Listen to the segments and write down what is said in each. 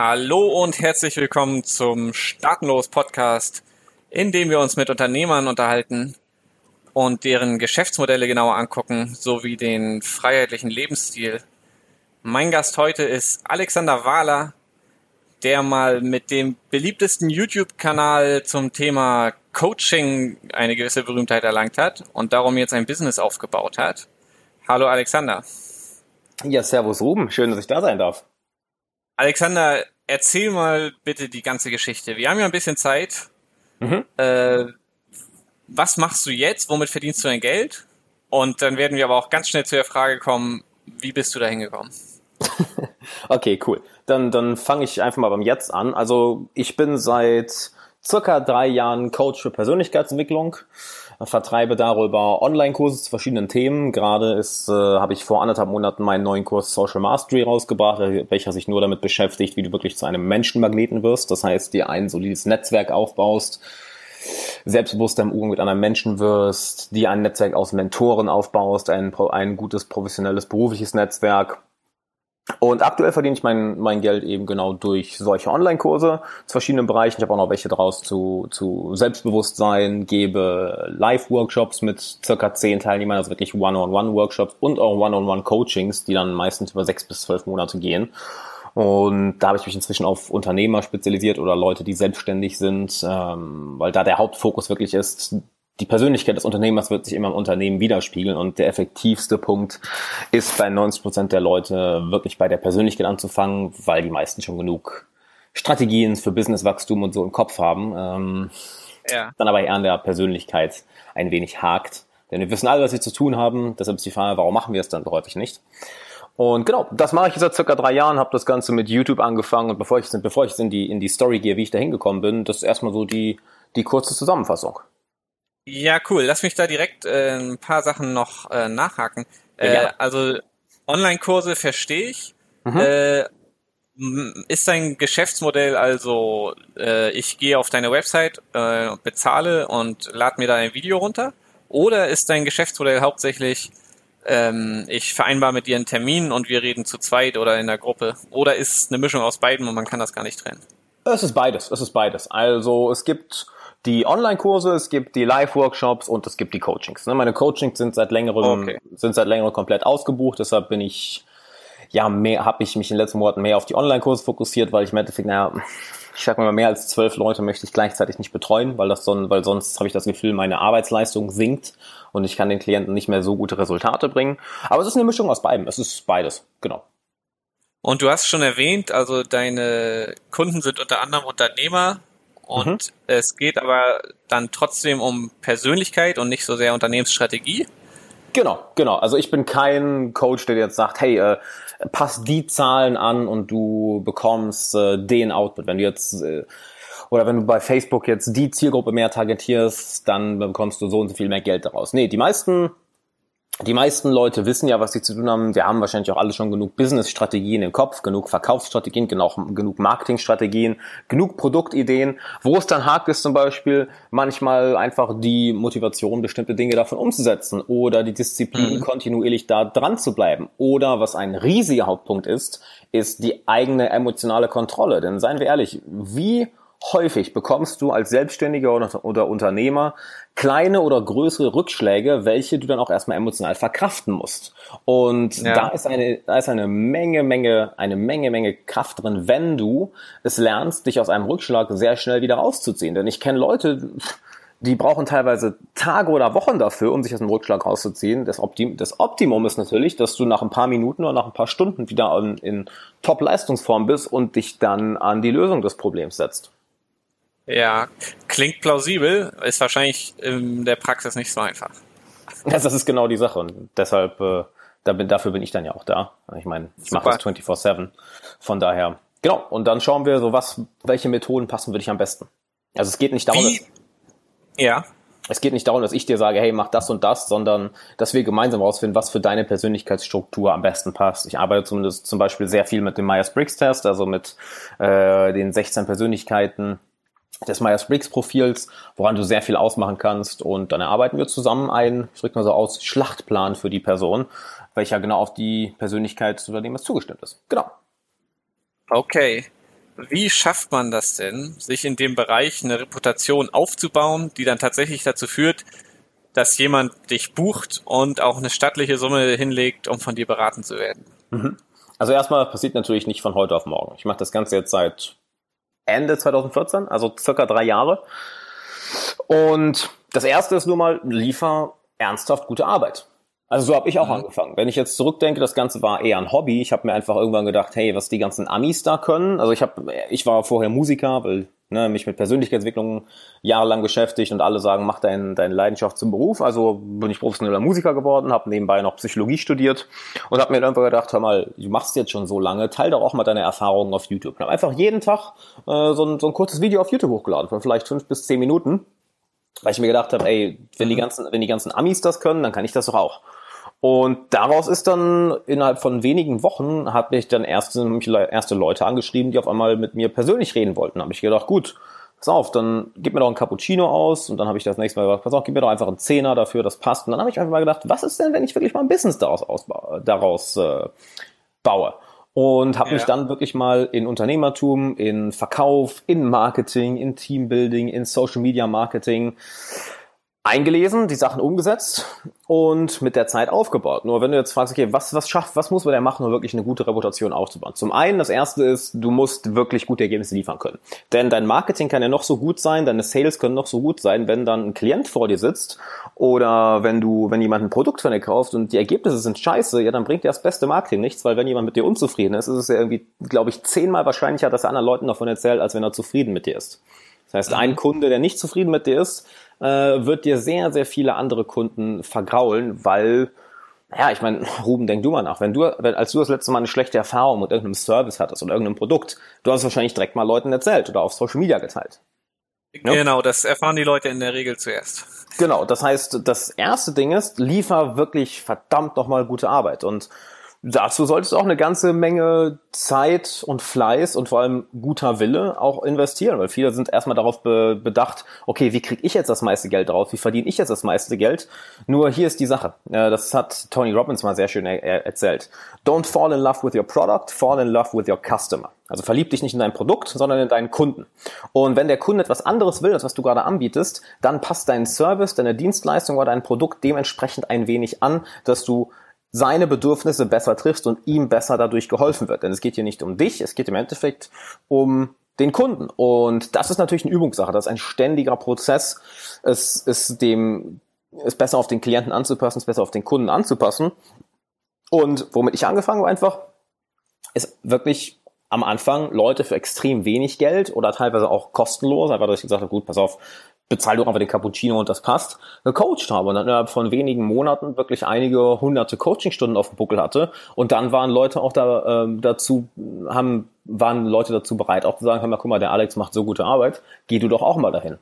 Hallo und herzlich willkommen zum Startenlos Podcast, in dem wir uns mit Unternehmern unterhalten und deren Geschäftsmodelle genauer angucken, sowie den freiheitlichen Lebensstil. Mein Gast heute ist Alexander Wahler, der mal mit dem beliebtesten YouTube-Kanal zum Thema Coaching eine gewisse Berühmtheit erlangt hat und darum jetzt ein Business aufgebaut hat. Hallo Alexander. Ja, servus Ruben, schön, dass ich da sein darf. Alexander, erzähl mal bitte die ganze Geschichte. Wir haben ja ein bisschen Zeit. Mhm. Äh, was machst du jetzt? Womit verdienst du dein Geld? Und dann werden wir aber auch ganz schnell zu der Frage kommen, wie bist du da hingekommen? okay, cool. Dann, dann fange ich einfach mal beim Jetzt an. Also ich bin seit circa drei Jahren Coach für Persönlichkeitsentwicklung vertreibe darüber Online-Kurse zu verschiedenen Themen. Gerade ist, äh, habe ich vor anderthalb Monaten meinen neuen Kurs Social Mastery rausgebracht, welcher sich nur damit beschäftigt, wie du wirklich zu einem Menschenmagneten wirst. Das heißt, dir ein solides Netzwerk aufbaust, selbstbewusster im Umgang mit anderen Menschen wirst, dir ein Netzwerk aus Mentoren aufbaust, ein, ein gutes professionelles berufliches Netzwerk und aktuell verdiene ich mein, mein Geld eben genau durch solche Online-Kurse zu verschiedenen Bereichen. Ich habe auch noch welche draus zu, zu Selbstbewusstsein, gebe Live-Workshops mit circa zehn Teilnehmern, also wirklich One-on-One-Workshops und auch One-on-One-Coachings, die dann meistens über sechs bis zwölf Monate gehen. Und da habe ich mich inzwischen auf Unternehmer spezialisiert oder Leute, die selbstständig sind, ähm, weil da der Hauptfokus wirklich ist, die Persönlichkeit des Unternehmers wird sich immer im Unternehmen widerspiegeln und der effektivste Punkt ist bei 90 Prozent der Leute wirklich bei der Persönlichkeit anzufangen, weil die meisten schon genug Strategien für Businesswachstum und so im Kopf haben. Ähm, ja. Dann aber eher an der Persönlichkeit ein wenig hakt. Denn wir wissen alle, was wir zu tun haben. Deshalb ist die Frage, warum machen wir es dann häufig nicht? Und genau, das mache ich seit circa drei Jahren, habe das Ganze mit YouTube angefangen und bevor ich, bevor ich in die, in die Story gehe, wie ich da hingekommen bin, das ist erstmal so die, die kurze Zusammenfassung. Ja, cool. Lass mich da direkt äh, ein paar Sachen noch äh, nachhaken. Äh, ja. Also Online-Kurse verstehe ich. Mhm. Äh, ist dein Geschäftsmodell also, äh, ich gehe auf deine Website, äh, bezahle und lade mir da ein Video runter? Oder ist dein Geschäftsmodell hauptsächlich, ähm, ich vereinbare mit dir einen Termin und wir reden zu zweit oder in der Gruppe? Oder ist es eine Mischung aus beiden und man kann das gar nicht trennen? Es ist beides, es ist beides. Also es gibt die Online-Kurse, es gibt die Live-Workshops und es gibt die Coachings. Ne? Meine Coachings sind seit längerem, okay. sind seit längerem komplett ausgebucht, deshalb bin ich, ja, mehr, habe ich mich in den letzten Monaten mehr auf die Online-Kurse fokussiert, weil ich im Endeffekt, naja, ich sag mal, mehr als zwölf Leute möchte ich gleichzeitig nicht betreuen, weil das so, weil sonst habe ich das Gefühl, meine Arbeitsleistung sinkt und ich kann den Klienten nicht mehr so gute Resultate bringen. Aber es ist eine Mischung aus beidem. Es ist beides, genau. Und du hast schon erwähnt, also deine Kunden sind unter anderem Unternehmer, und mhm. es geht aber dann trotzdem um Persönlichkeit und nicht so sehr Unternehmensstrategie. Genau, genau. Also ich bin kein Coach, der jetzt sagt, hey, äh, pass die Zahlen an und du bekommst äh, den Output. Wenn du jetzt äh, oder wenn du bei Facebook jetzt die Zielgruppe mehr targetierst, dann bekommst du so und so viel mehr Geld daraus. Nee, die meisten die meisten Leute wissen ja, was sie zu tun haben. Wir haben wahrscheinlich auch alle schon genug Business-Strategien im Kopf, genug Verkaufsstrategien, genug, genug Marketing-Strategien, genug Produktideen. Wo es dann hakt, ist zum Beispiel manchmal einfach die Motivation, bestimmte Dinge davon umzusetzen oder die Disziplin, mhm. kontinuierlich da dran zu bleiben. Oder was ein riesiger Hauptpunkt ist, ist die eigene emotionale Kontrolle. Denn seien wir ehrlich, wie häufig bekommst du als Selbstständiger oder, oder, Unternehmer kleine oder größere Rückschläge, welche du dann auch erstmal emotional verkraften musst. Und ja. da ist eine, da ist eine Menge, Menge, eine Menge, Menge Kraft drin, wenn du es lernst, dich aus einem Rückschlag sehr schnell wieder rauszuziehen. Denn ich kenne Leute, die brauchen teilweise Tage oder Wochen dafür, um sich aus dem Rückschlag rauszuziehen. Das, Optim das Optimum ist natürlich, dass du nach ein paar Minuten oder nach ein paar Stunden wieder in, in Top-Leistungsform bist und dich dann an die Lösung des Problems setzt. Ja, klingt plausibel, ist wahrscheinlich in der Praxis nicht so einfach. Das ist genau die Sache und deshalb, äh, da bin, dafür bin ich dann ja auch da. Ich meine, ich mache das 24-7. Von daher, genau. Und dann schauen wir so, was, welche Methoden passen für dich am besten. Also es geht nicht darum, Wie? ja. Es geht nicht darum, dass ich dir sage, hey, mach das und das, sondern dass wir gemeinsam herausfinden, was für deine Persönlichkeitsstruktur am besten passt. Ich arbeite zumindest zum Beispiel sehr viel mit dem Myers-Briggs-Test, also mit äh, den 16 Persönlichkeiten, des Myers-Briggs-Profils, woran du sehr viel ausmachen kannst. Und dann erarbeiten wir zusammen einen, ich drücke mal so aus, Schlachtplan für die Person, welcher genau auf die Persönlichkeit des Unternehmers zugestimmt ist. Genau. Okay. wie schafft man das denn, sich in dem Bereich eine Reputation aufzubauen, die dann tatsächlich dazu führt, dass jemand dich bucht und auch eine stattliche Summe hinlegt, um von dir beraten zu werden? Mhm. Also erstmal passiert natürlich nicht von heute auf morgen. Ich mache das Ganze jetzt seit Ende 2014, also circa drei Jahre. Und das erste ist nur mal, liefer ernsthaft gute Arbeit. Also so habe ich auch mhm. angefangen. Wenn ich jetzt zurückdenke, das Ganze war eher ein Hobby. Ich habe mir einfach irgendwann gedacht, hey, was die ganzen Amis da können. Also ich habe, ich war vorher Musiker, weil ne, mich mit Persönlichkeitsentwicklung jahrelang beschäftigt und alle sagen, mach dein, deine Leidenschaft zum Beruf. Also bin ich professioneller Musiker geworden, habe nebenbei noch Psychologie studiert und habe mir dann einfach gedacht, hör mal, du machst jetzt schon so lange, teil doch auch mal deine Erfahrungen auf YouTube. Und habe einfach jeden Tag äh, so, ein, so ein kurzes Video auf YouTube hochgeladen, von vielleicht fünf bis zehn Minuten, weil ich mir gedacht habe, ey, wenn die mhm. ganzen, wenn die ganzen Amis das können, dann kann ich das doch auch. Und daraus ist dann innerhalb von wenigen Wochen hat mich dann erste, erste Leute angeschrieben, die auf einmal mit mir persönlich reden wollten. Da habe ich gedacht, gut, pass auf, dann gib mir doch ein Cappuccino aus. Und dann habe ich das nächste Mal gesagt, pass auf, gib mir doch einfach einen Zehner dafür, das passt. Und dann habe ich einfach mal gedacht, was ist denn, wenn ich wirklich mal ein Business daraus, ausbaue, daraus äh, baue? Und habe ja. mich dann wirklich mal in Unternehmertum, in Verkauf, in Marketing, in Teambuilding, in Social Media Marketing eingelesen, die Sachen umgesetzt und mit der Zeit aufgebaut. Nur wenn du jetzt fragst, okay, was, was schafft, was muss man denn machen, um wirklich eine gute Reputation aufzubauen? Zum einen, das erste ist, du musst wirklich gute Ergebnisse liefern können. Denn dein Marketing kann ja noch so gut sein, deine Sales können noch so gut sein, wenn dann ein Klient vor dir sitzt oder wenn du, wenn jemand ein Produkt von dir kauft und die Ergebnisse sind scheiße, ja, dann bringt dir das beste Marketing nichts, weil wenn jemand mit dir unzufrieden ist, ist es ja irgendwie, glaube ich, zehnmal wahrscheinlicher, dass er anderen Leuten davon erzählt, als wenn er zufrieden mit dir ist. Das heißt, ein. Kunde, der nicht zufrieden mit dir ist, äh, wird dir sehr, sehr viele andere Kunden vergraulen, weil, naja, ich meine, Ruben, denk du mal nach. Wenn du, wenn, als du das letzte Mal eine schlechte Erfahrung mit irgendeinem Service hattest oder irgendeinem Produkt, du hast es wahrscheinlich direkt mal Leuten erzählt oder auf Social Media geteilt. Ja? Genau, das erfahren die Leute in der Regel zuerst. Genau, das heißt, das erste Ding ist, liefer wirklich verdammt nochmal gute Arbeit. Und dazu solltest du auch eine ganze Menge Zeit und Fleiß und vor allem guter Wille auch investieren, weil viele sind erstmal darauf be bedacht, okay, wie kriege ich jetzt das meiste Geld daraus, wie verdiene ich jetzt das meiste Geld? Nur hier ist die Sache, das hat Tony Robbins mal sehr schön er erzählt. Don't fall in love with your product, fall in love with your customer. Also verlieb dich nicht in dein Produkt, sondern in deinen Kunden. Und wenn der Kunde etwas anderes will, als was du gerade anbietest, dann passt dein Service, deine Dienstleistung oder dein Produkt dementsprechend ein wenig an, dass du seine Bedürfnisse besser triffst und ihm besser dadurch geholfen wird. Denn es geht hier nicht um dich, es geht im Endeffekt um den Kunden. Und das ist natürlich eine Übungssache, das ist ein ständiger Prozess. Es ist dem, es besser auf den Klienten anzupassen, es besser auf den Kunden anzupassen. Und womit ich angefangen habe einfach, ist wirklich am Anfang Leute für extrem wenig Geld oder teilweise auch kostenlos, einfach dass ich gesagt habe, gut, pass auf, bezahl doch einfach den Cappuccino und das passt, gecoacht habe und dann innerhalb von wenigen Monaten wirklich einige hunderte Coachingstunden auf dem Buckel hatte und dann waren Leute auch da äh, dazu haben waren Leute dazu bereit auch zu sagen, hör mal, guck mal, der Alex macht so gute Arbeit, geh du doch auch mal dahin.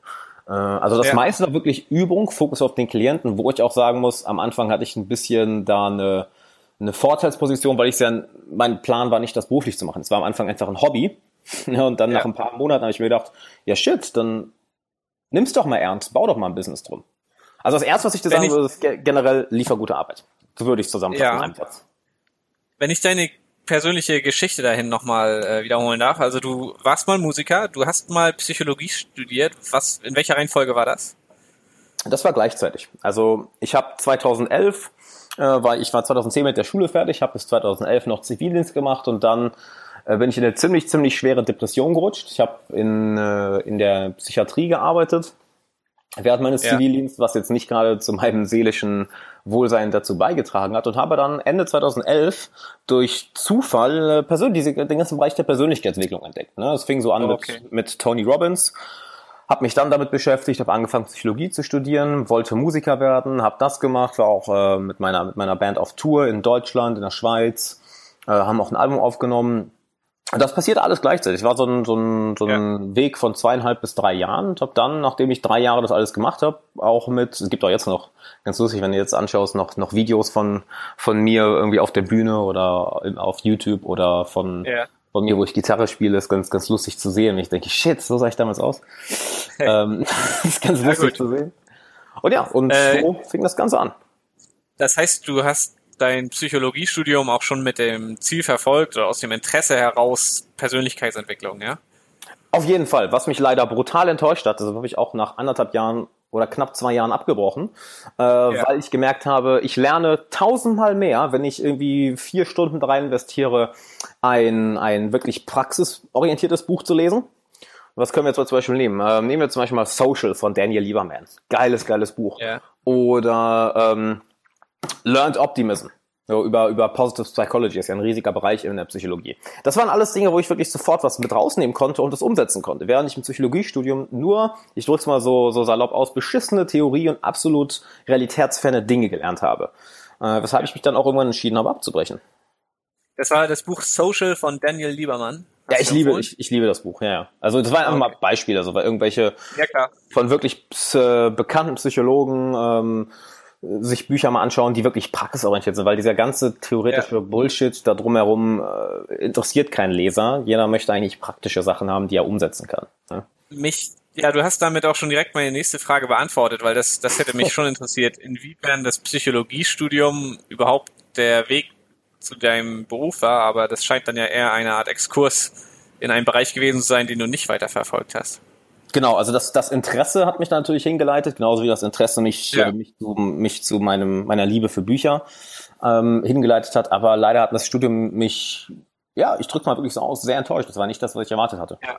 Äh, also das ja. meiste war wirklich Übung, Fokus auf den Klienten, wo ich auch sagen muss, am Anfang hatte ich ein bisschen da eine eine Vorteilsposition, weil ich ja, mein Plan war nicht, das beruflich zu machen. Es war am Anfang einfach ein Hobby. und dann ja. nach ein paar Monaten habe ich mir gedacht, ja shit, dann nimm's doch mal ernst, bau doch mal ein Business drum. Also das erste, was ich dir sagen würde, ist generell liefer gute Arbeit. So würde ich zusammenfassen ja. in einem Satz. Wenn ich deine persönliche Geschichte dahin nochmal äh, wiederholen darf. Also du warst mal Musiker, du hast mal Psychologie studiert. Was, in welcher Reihenfolge war das? Das war gleichzeitig. Also ich habe 2011, äh, war, ich war 2010 mit der Schule fertig, habe bis 2011 noch Zivildienst gemacht und dann äh, bin ich in eine ziemlich, ziemlich schwere Depression gerutscht. Ich habe in, äh, in der Psychiatrie gearbeitet während meines ja. Zivildienstes, was jetzt nicht gerade zu meinem seelischen Wohlsein dazu beigetragen hat und habe dann Ende 2011 durch Zufall äh, persönlich den ganzen Bereich der Persönlichkeitsentwicklung entdeckt. Ne? Es fing so an oh, okay. mit, mit Tony Robbins, habe mich dann damit beschäftigt, habe angefangen Psychologie zu studieren, wollte Musiker werden, habe das gemacht, war auch äh, mit meiner mit meiner Band auf Tour in Deutschland, in der Schweiz, äh, haben auch ein Album aufgenommen das passiert alles gleichzeitig. Es war so ein, so ein, so ein ja. Weg von zweieinhalb bis drei Jahren und habe dann, nachdem ich drei Jahre das alles gemacht habe, auch mit, es gibt auch jetzt noch, ganz lustig, wenn du jetzt anschaust, noch, noch Videos von, von mir irgendwie auf der Bühne oder auf YouTube oder von, ja. von mir, wo ich Gitarre spiele, ist ganz, ganz lustig zu sehen. Und ich denke, shit, so sah ich damals aus. ähm, ist ganz lustig zu sehen. Und ja, und äh, so fing das Ganze an. Das heißt, du hast dein Psychologiestudium auch schon mit dem Ziel verfolgt oder aus dem Interesse heraus Persönlichkeitsentwicklung, ja? Auf jeden Fall. Was mich leider brutal enttäuscht hat, das habe ich auch nach anderthalb Jahren oder knapp zwei Jahren abgebrochen, äh, ja. weil ich gemerkt habe, ich lerne tausendmal mehr, wenn ich irgendwie vier Stunden rein investiere, ein, ein wirklich praxisorientiertes Buch zu lesen. Was können wir jetzt mal zum Beispiel nehmen? Ähm, nehmen wir zum Beispiel mal Social von Daniel Lieberman. Geiles, geiles Buch. Ja. Oder ähm, Learned Optimism so, über, über Positive Psychology ist ja ein riesiger Bereich in der Psychologie. Das waren alles Dinge, wo ich wirklich sofort was mit rausnehmen konnte und das umsetzen konnte. Während ich im Psychologiestudium nur, ich drück's mal so, so salopp aus, beschissene Theorie und absolut realitätsferne Dinge gelernt habe. Äh, weshalb ich mich dann auch irgendwann entschieden habe, abzubrechen. Das war das Buch Social von Daniel Liebermann. Hast ja, ich liebe, ich, ich liebe das Buch, ja, ja. Also das waren einfach okay. mal Beispiele, also weil irgendwelche ja, von wirklich äh, bekannten Psychologen, ähm, sich Bücher mal anschauen, die wirklich praxisorientiert sind, weil dieser ganze theoretische ja. Bullshit da drumherum äh, interessiert keinen Leser. Jeder möchte eigentlich praktische Sachen haben, die er umsetzen kann. Ne? Mich, ja, du hast damit auch schon direkt meine nächste Frage beantwortet, weil das, das hätte mich schon interessiert, inwiefern das Psychologiestudium überhaupt der Weg zu deinem Beruf war, aber das scheint dann ja eher eine Art Exkurs in einen Bereich gewesen zu sein, den du nicht weiter verfolgt hast. Genau, also das, das Interesse hat mich da natürlich hingeleitet, genauso wie das Interesse mich, ja. mich, zu, mich zu meinem, meiner Liebe für Bücher ähm, hingeleitet hat. Aber leider hat das Studium mich, ja, ich drücke mal wirklich so aus, sehr enttäuscht. Das war nicht das, was ich erwartet hatte. Ja.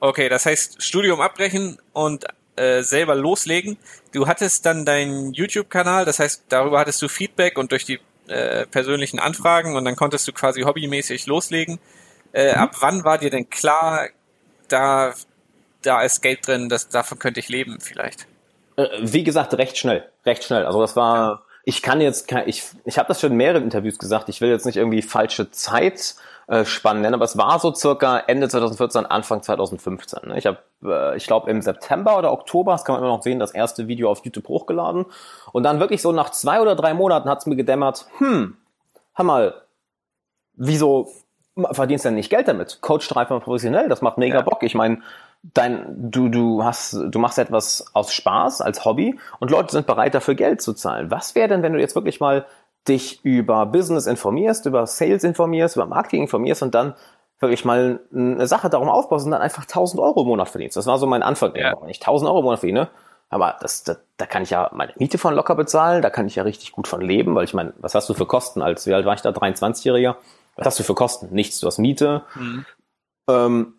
Okay, das heißt Studium abbrechen und äh, selber loslegen. Du hattest dann deinen YouTube-Kanal, das heißt, darüber hattest du Feedback und durch die äh, persönlichen Anfragen und dann konntest du quasi hobbymäßig loslegen. Äh, mhm. Ab wann war dir denn klar, da da ist Geld drin, das, davon könnte ich leben vielleicht. Äh, wie gesagt, recht schnell, recht schnell. Also das war, ich kann jetzt, ich, ich habe das schon in mehreren Interviews gesagt, ich will jetzt nicht irgendwie falsche Zeit äh, spannend nennen, aber es war so circa Ende 2014, Anfang 2015. Ne? Ich habe, äh, ich glaube im September oder Oktober, das kann man immer noch sehen, das erste Video auf YouTube hochgeladen und dann wirklich so nach zwei oder drei Monaten hat es mir gedämmert, hm, hör mal, wieso verdienst du denn nicht Geld damit? Coach mal professionell, das macht mega ja. Bock. Ich meine, dein, du, du hast, du machst etwas aus Spaß, als Hobby und Leute sind bereit dafür Geld zu zahlen. Was wäre denn, wenn du jetzt wirklich mal dich über Business informierst, über Sales informierst, über Marketing informierst und dann wirklich mal eine Sache darum aufbaust und dann einfach 1000 Euro im Monat verdienst. Das war so mein Anfang. Ja. Wenn ich 1000 Euro im Monat verdiene, aber das, das, da kann ich ja meine Miete von locker bezahlen, da kann ich ja richtig gut von leben, weil ich meine, was hast du für Kosten als, wie alt war ich da, 23-Jähriger? Was hast du für Kosten? Nichts, du hast Miete. Mhm. Ähm,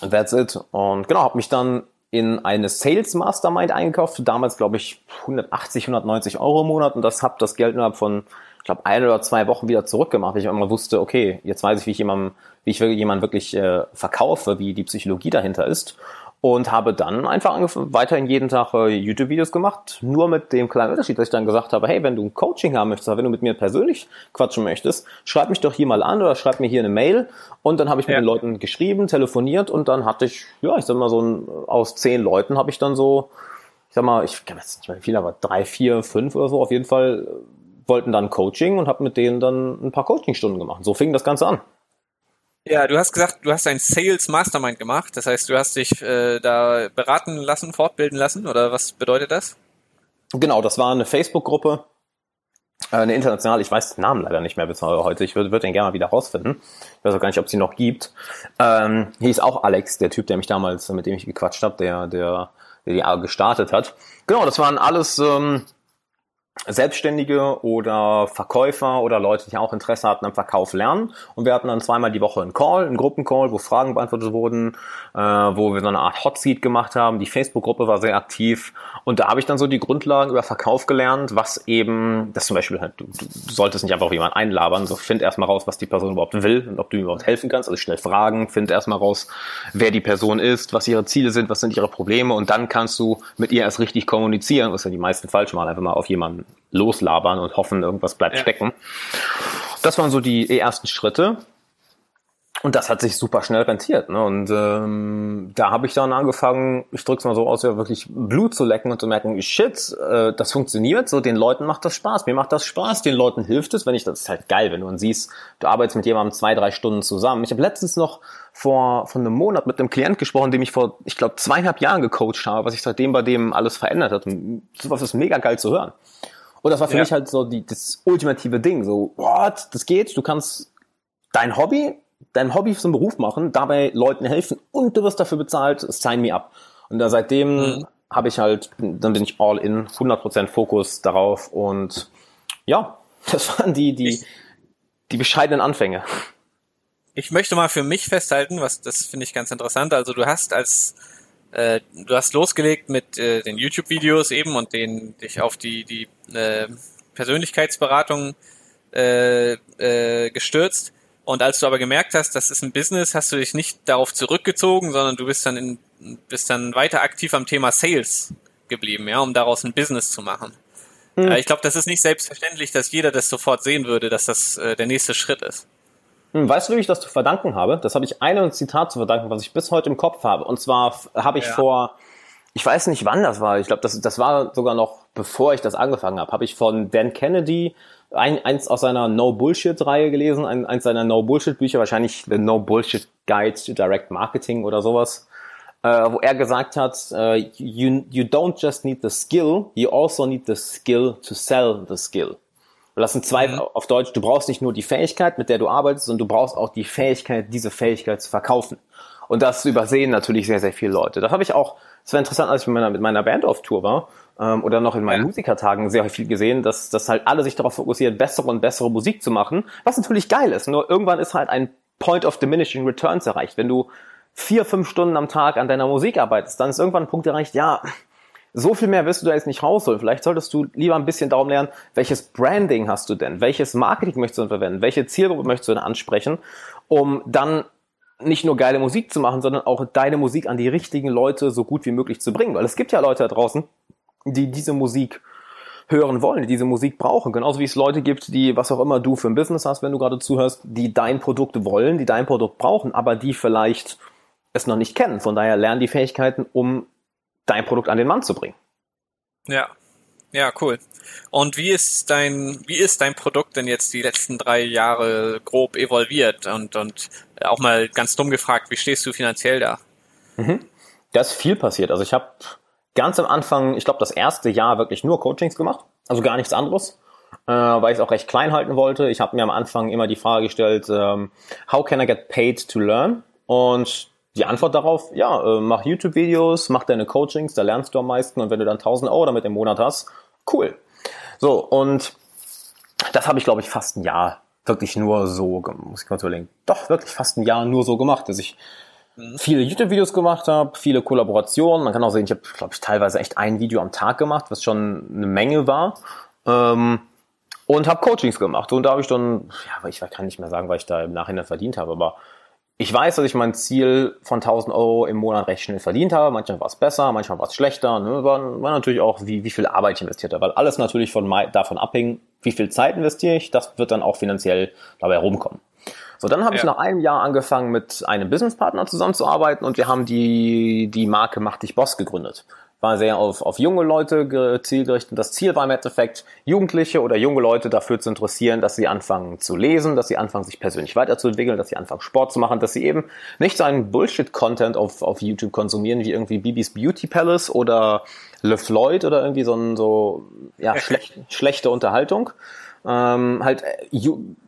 That's it. Und genau, habe mich dann in eine Sales Mastermind eingekauft. Damals, glaube ich, 180, 190 Euro im Monat. Und das habe das Geld innerhalb von, ich glaube, ein oder zwei Wochen wieder zurückgemacht. Ich immer wusste, okay, jetzt weiß ich, wie ich jemandem, wie ich jemanden wirklich äh, verkaufe, wie die Psychologie dahinter ist und habe dann einfach angefangen, weiterhin jeden Tag äh, YouTube-Videos gemacht, nur mit dem kleinen Unterschied, dass ich dann gesagt habe, hey, wenn du ein Coaching haben möchtest, wenn du mit mir persönlich quatschen möchtest, schreib mich doch hier mal an oder schreib mir hier eine Mail und dann habe ich mit ja. den Leuten geschrieben, telefoniert und dann hatte ich, ja, ich sag mal so ein, aus zehn Leuten habe ich dann so, ich sag mal, ich kann jetzt nicht mehr viel, aber drei, vier, fünf oder so auf jeden Fall äh, wollten dann Coaching und habe mit denen dann ein paar Coachingstunden gemacht. So fing das Ganze an. Ja, du hast gesagt, du hast ein Sales Mastermind gemacht. Das heißt, du hast dich äh, da beraten lassen, fortbilden lassen, oder was bedeutet das? Genau, das war eine Facebook-Gruppe, äh, eine internationale, ich weiß den Namen leider nicht mehr bis heute, ich würde würd den gerne mal wieder rausfinden. Ich weiß auch gar nicht, ob es die noch gibt. Ähm, hieß auch Alex, der Typ, der mich damals, mit dem ich gequatscht habe, der, der, der die gestartet hat. Genau, das waren alles ähm, Selbstständige oder Verkäufer oder Leute, die auch Interesse hatten am Verkauf lernen. Und wir hatten dann zweimal die Woche einen Call, einen Gruppencall, wo Fragen beantwortet wurden, äh, wo wir so eine Art Hotseat gemacht haben. Die Facebook-Gruppe war sehr aktiv. Und da habe ich dann so die Grundlagen über Verkauf gelernt, was eben, das zum Beispiel, halt, du, du solltest nicht einfach jemanden einlabern, so find erstmal raus, was die Person überhaupt will und ob du ihm überhaupt helfen kannst. Also schnell fragen, find erstmal raus, wer die Person ist, was ihre Ziele sind, was sind ihre Probleme und dann kannst du mit ihr erst richtig kommunizieren, was ja die meisten falsch machen, einfach mal auf jemanden loslabern und hoffen, irgendwas bleibt ja. stecken. Das waren so die ersten Schritte. Und das hat sich super schnell rentiert. Ne? Und ähm, da habe ich dann angefangen, ich drück's mal so aus, ja, wirklich Blut zu lecken und zu merken, shit, äh, das funktioniert, so den Leuten macht das Spaß, mir macht das Spaß, den Leuten hilft es, wenn ich, das ist halt geil, wenn du dann siehst, du arbeitest mit jemandem zwei, drei Stunden zusammen. Ich habe letztens noch vor, vor einem Monat mit einem Klient gesprochen, dem ich vor, ich glaube, zweieinhalb Jahren gecoacht habe, was sich seitdem bei dem alles verändert hat. Und sowas ist mega geil zu hören. Und das war für ja. mich halt so die, das ultimative Ding. So, what, das geht, du kannst dein Hobby dein Hobby zum Beruf machen, dabei Leuten helfen und du wirst dafür bezahlt, sign me up. Und da seitdem mhm. habe ich halt, dann bin ich all in, 100% Fokus darauf und ja, das waren die, die, die bescheidenen Anfänge. Ich möchte mal für mich festhalten, was das finde ich ganz interessant. Also du hast als äh, du hast losgelegt mit äh, den YouTube-Videos eben und den dich auf die die äh, Persönlichkeitsberatung äh, äh, gestürzt. Und als du aber gemerkt hast, das ist ein Business, hast du dich nicht darauf zurückgezogen, sondern du bist dann in, bist dann weiter aktiv am Thema Sales geblieben, ja, um daraus ein Business zu machen. Mhm. Ich glaube, das ist nicht selbstverständlich, dass jeder das sofort sehen würde, dass das äh, der nächste Schritt ist. Hm, weißt du, wie ich das zu verdanken habe? Das habe ich einem Zitat zu verdanken, was ich bis heute im Kopf habe. Und zwar habe ich ja. vor, ich weiß nicht wann das war, ich glaube, das, das war sogar noch bevor ich das angefangen habe, habe ich von Dan Kennedy ein, eins aus seiner No Bullshit-Reihe gelesen, ein, eins seiner No Bullshit-Bücher, wahrscheinlich The No Bullshit Guide to Direct Marketing oder sowas, äh, wo er gesagt hat, uh, you, you don't just need the skill, you also need the skill to sell the skill. Das sind zwei mhm. auf Deutsch, du brauchst nicht nur die Fähigkeit, mit der du arbeitest, sondern du brauchst auch die Fähigkeit, diese Fähigkeit zu verkaufen. Und das übersehen natürlich sehr, sehr viele Leute. Das habe ich auch, es war interessant, als ich mit meiner, mit meiner Band auf Tour war, ähm, oder noch in meinen ja. Musikertagen sehr viel gesehen, dass, dass halt alle sich darauf fokussieren, bessere und bessere Musik zu machen, was natürlich geil ist. Nur irgendwann ist halt ein Point of Diminishing Returns erreicht. Wenn du vier, fünf Stunden am Tag an deiner Musik arbeitest, dann ist irgendwann ein Punkt erreicht, ja, so viel mehr wirst du da jetzt nicht rausholen. Vielleicht solltest du lieber ein bisschen darum lernen, welches Branding hast du denn? Welches Marketing möchtest du denn verwenden? Welche Zielgruppe möchtest du denn ansprechen? Um dann nicht nur geile Musik zu machen, sondern auch deine Musik an die richtigen Leute so gut wie möglich zu bringen. Weil es gibt ja Leute da draußen, die diese Musik hören wollen, die diese Musik brauchen. Genauso wie es Leute gibt, die, was auch immer du für ein Business hast, wenn du gerade zuhörst, die dein Produkt wollen, die dein Produkt brauchen, aber die vielleicht es noch nicht kennen. Von daher lernen die Fähigkeiten, um dein Produkt an den Mann zu bringen. Ja. Ja, cool. Und wie ist dein, wie ist dein Produkt denn jetzt die letzten drei Jahre grob evolviert? Und, und auch mal ganz dumm gefragt, wie stehst du finanziell da? Mhm. Da ist viel passiert. Also ich habe ganz am Anfang, ich glaube, das erste Jahr wirklich nur Coachings gemacht, also gar nichts anderes, äh, weil ich es auch recht klein halten wollte. Ich habe mir am Anfang immer die Frage gestellt, ähm, how can I get paid to learn? Und die Antwort darauf, ja, äh, mach YouTube-Videos, mach deine Coachings, da lernst du am meisten und wenn du dann 1000 Euro damit im Monat hast, cool. So, und das habe ich, glaube ich, fast ein Jahr wirklich nur so, muss ich mal überlegen, doch wirklich fast ein Jahr nur so gemacht, dass ich mhm. viele YouTube-Videos gemacht habe, viele Kollaborationen. Man kann auch sehen, ich habe, glaube ich, teilweise echt ein Video am Tag gemacht, was schon eine Menge war. Ähm, und habe Coachings gemacht. Und da habe ich dann, ja, ich kann nicht mehr sagen, weil ich da im Nachhinein verdient habe, aber ich weiß, dass ich mein Ziel von 1000 Euro im Monat recht schnell verdient habe. Manchmal war es besser, manchmal war es schlechter. Ne? War, war natürlich auch, wie, wie viel Arbeit ich investiert habe, weil alles natürlich von, davon abhing, wie viel Zeit investiere ich. Das wird dann auch finanziell dabei rumkommen. So, dann habe ja. ich nach einem Jahr angefangen, mit einem Businesspartner zusammenzuarbeiten und wir haben die, die Marke Mach dich Boss gegründet war sehr auf, auf junge Leute zielgerichtet. Das Ziel war im Endeffekt, Jugendliche oder junge Leute dafür zu interessieren, dass sie anfangen zu lesen, dass sie anfangen, sich persönlich weiterzuentwickeln, dass sie anfangen, Sport zu machen, dass sie eben nicht so einen Bullshit-Content auf, auf YouTube konsumieren, wie irgendwie Bibis Beauty Palace oder Le Floyd oder irgendwie so, ein, so ja, schlecht, schlechte Unterhaltung. Ähm, halt äh,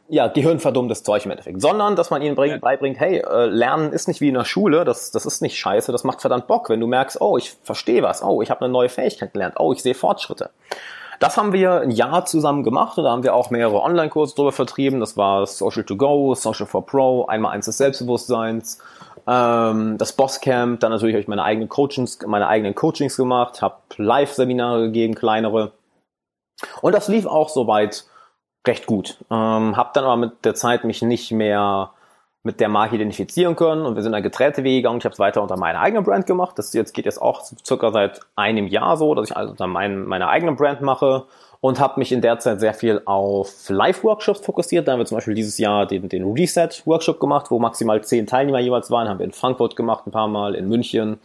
ja, gehirnverdummtes Zeug im Endeffekt, sondern dass man ihnen bringt, beibringt, hey, äh, Lernen ist nicht wie in der Schule, das, das ist nicht scheiße, das macht verdammt Bock, wenn du merkst, oh, ich verstehe was, oh, ich habe eine neue Fähigkeit gelernt, oh, ich sehe Fortschritte. Das haben wir ein Jahr zusammen gemacht und da haben wir auch mehrere Online-Kurse drüber vertrieben. Das war Social to Go, Social for Pro, einmal eins des Selbstbewusstseins, ähm, das Bosscamp, dann natürlich habe ich meine eigenen Coachings, meine eigenen Coachings gemacht, habe Live-Seminare gegeben, kleinere. Und das lief auch soweit recht gut. Ähm, hab dann aber mit der Zeit mich nicht mehr mit der Marke identifizieren können und wir sind dann getrennte Wege gegangen. Ich habe es weiter unter meiner eigenen Brand gemacht. Das jetzt geht jetzt auch circa seit einem Jahr so, dass ich also unter mein, meiner eigenen Brand mache und habe mich in der Zeit sehr viel auf Live-Workshops fokussiert. Da haben wir zum Beispiel dieses Jahr den, den Reset-Workshop gemacht, wo maximal zehn Teilnehmer jeweils waren. Haben wir in Frankfurt gemacht, ein paar Mal, in München.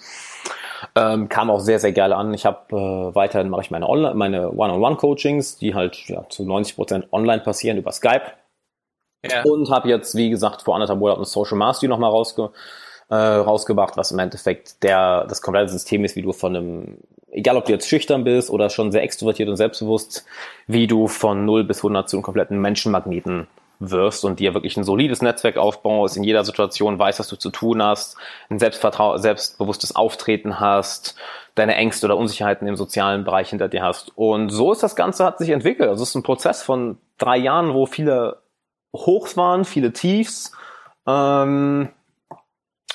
Ähm, kam auch sehr, sehr geil an. Ich habe äh, weiterhin mache ich meine Online, meine One-on-One-Coachings, die halt ja, zu 90 Prozent online passieren über Skype. Ja. Und habe jetzt, wie gesagt, vor anderthalb Monaten Social Mastery nochmal rausge äh, rausgebracht, was im Endeffekt der, das komplette System ist, wie du von einem, egal ob du jetzt schüchtern bist oder schon sehr extrovertiert und selbstbewusst, wie du von 0 bis 100 zu einem kompletten Menschenmagneten wirst und dir wirklich ein solides Netzwerk aufbaust, in jeder Situation weißt, was du zu tun hast, ein Selbstvertrauen, selbstbewusstes Auftreten hast, deine Ängste oder Unsicherheiten im sozialen Bereich hinter dir hast. Und so ist das Ganze, hat sich entwickelt. Also es ist ein Prozess von drei Jahren, wo viele Hochs waren, viele Tiefs. Ähm,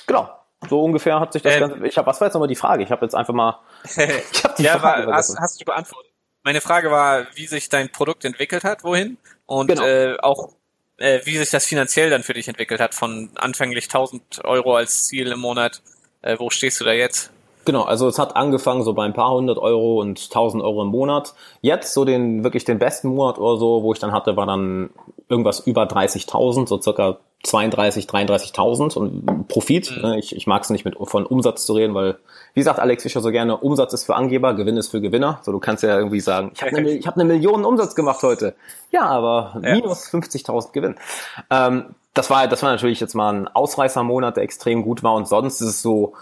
genau. So ungefähr hat sich das ähm, Ganze. Ich habe, was war jetzt nochmal die Frage? Ich habe jetzt einfach mal. ich habe die ja, Frage war, hast, hast du beantwortet. Meine Frage war, wie sich dein Produkt entwickelt hat, wohin und genau. äh, auch äh, wie sich das finanziell dann für dich entwickelt hat, von anfänglich 1000 Euro als Ziel im Monat. Äh, wo stehst du da jetzt? Genau, also es hat angefangen so bei ein paar hundert Euro und 1000 Euro im Monat. Jetzt so den wirklich den besten Monat oder so, wo ich dann hatte, war dann irgendwas über 30.000, so circa 32, 33.000 und Profit. Mhm. Ich, ich mag es nicht mit von Umsatz zu reden, weil, wie sagt Alex Fischer so gerne, Umsatz ist für Angeber, Gewinn ist für Gewinner. So, du kannst ja irgendwie sagen, ich habe eine, ich hab eine Million Umsatz gemacht heute. Ja, aber ja. minus 50.000 Gewinn. Ähm, das war, das war natürlich jetzt mal ein Ausreißermonat, der extrem gut war und sonst ist es so,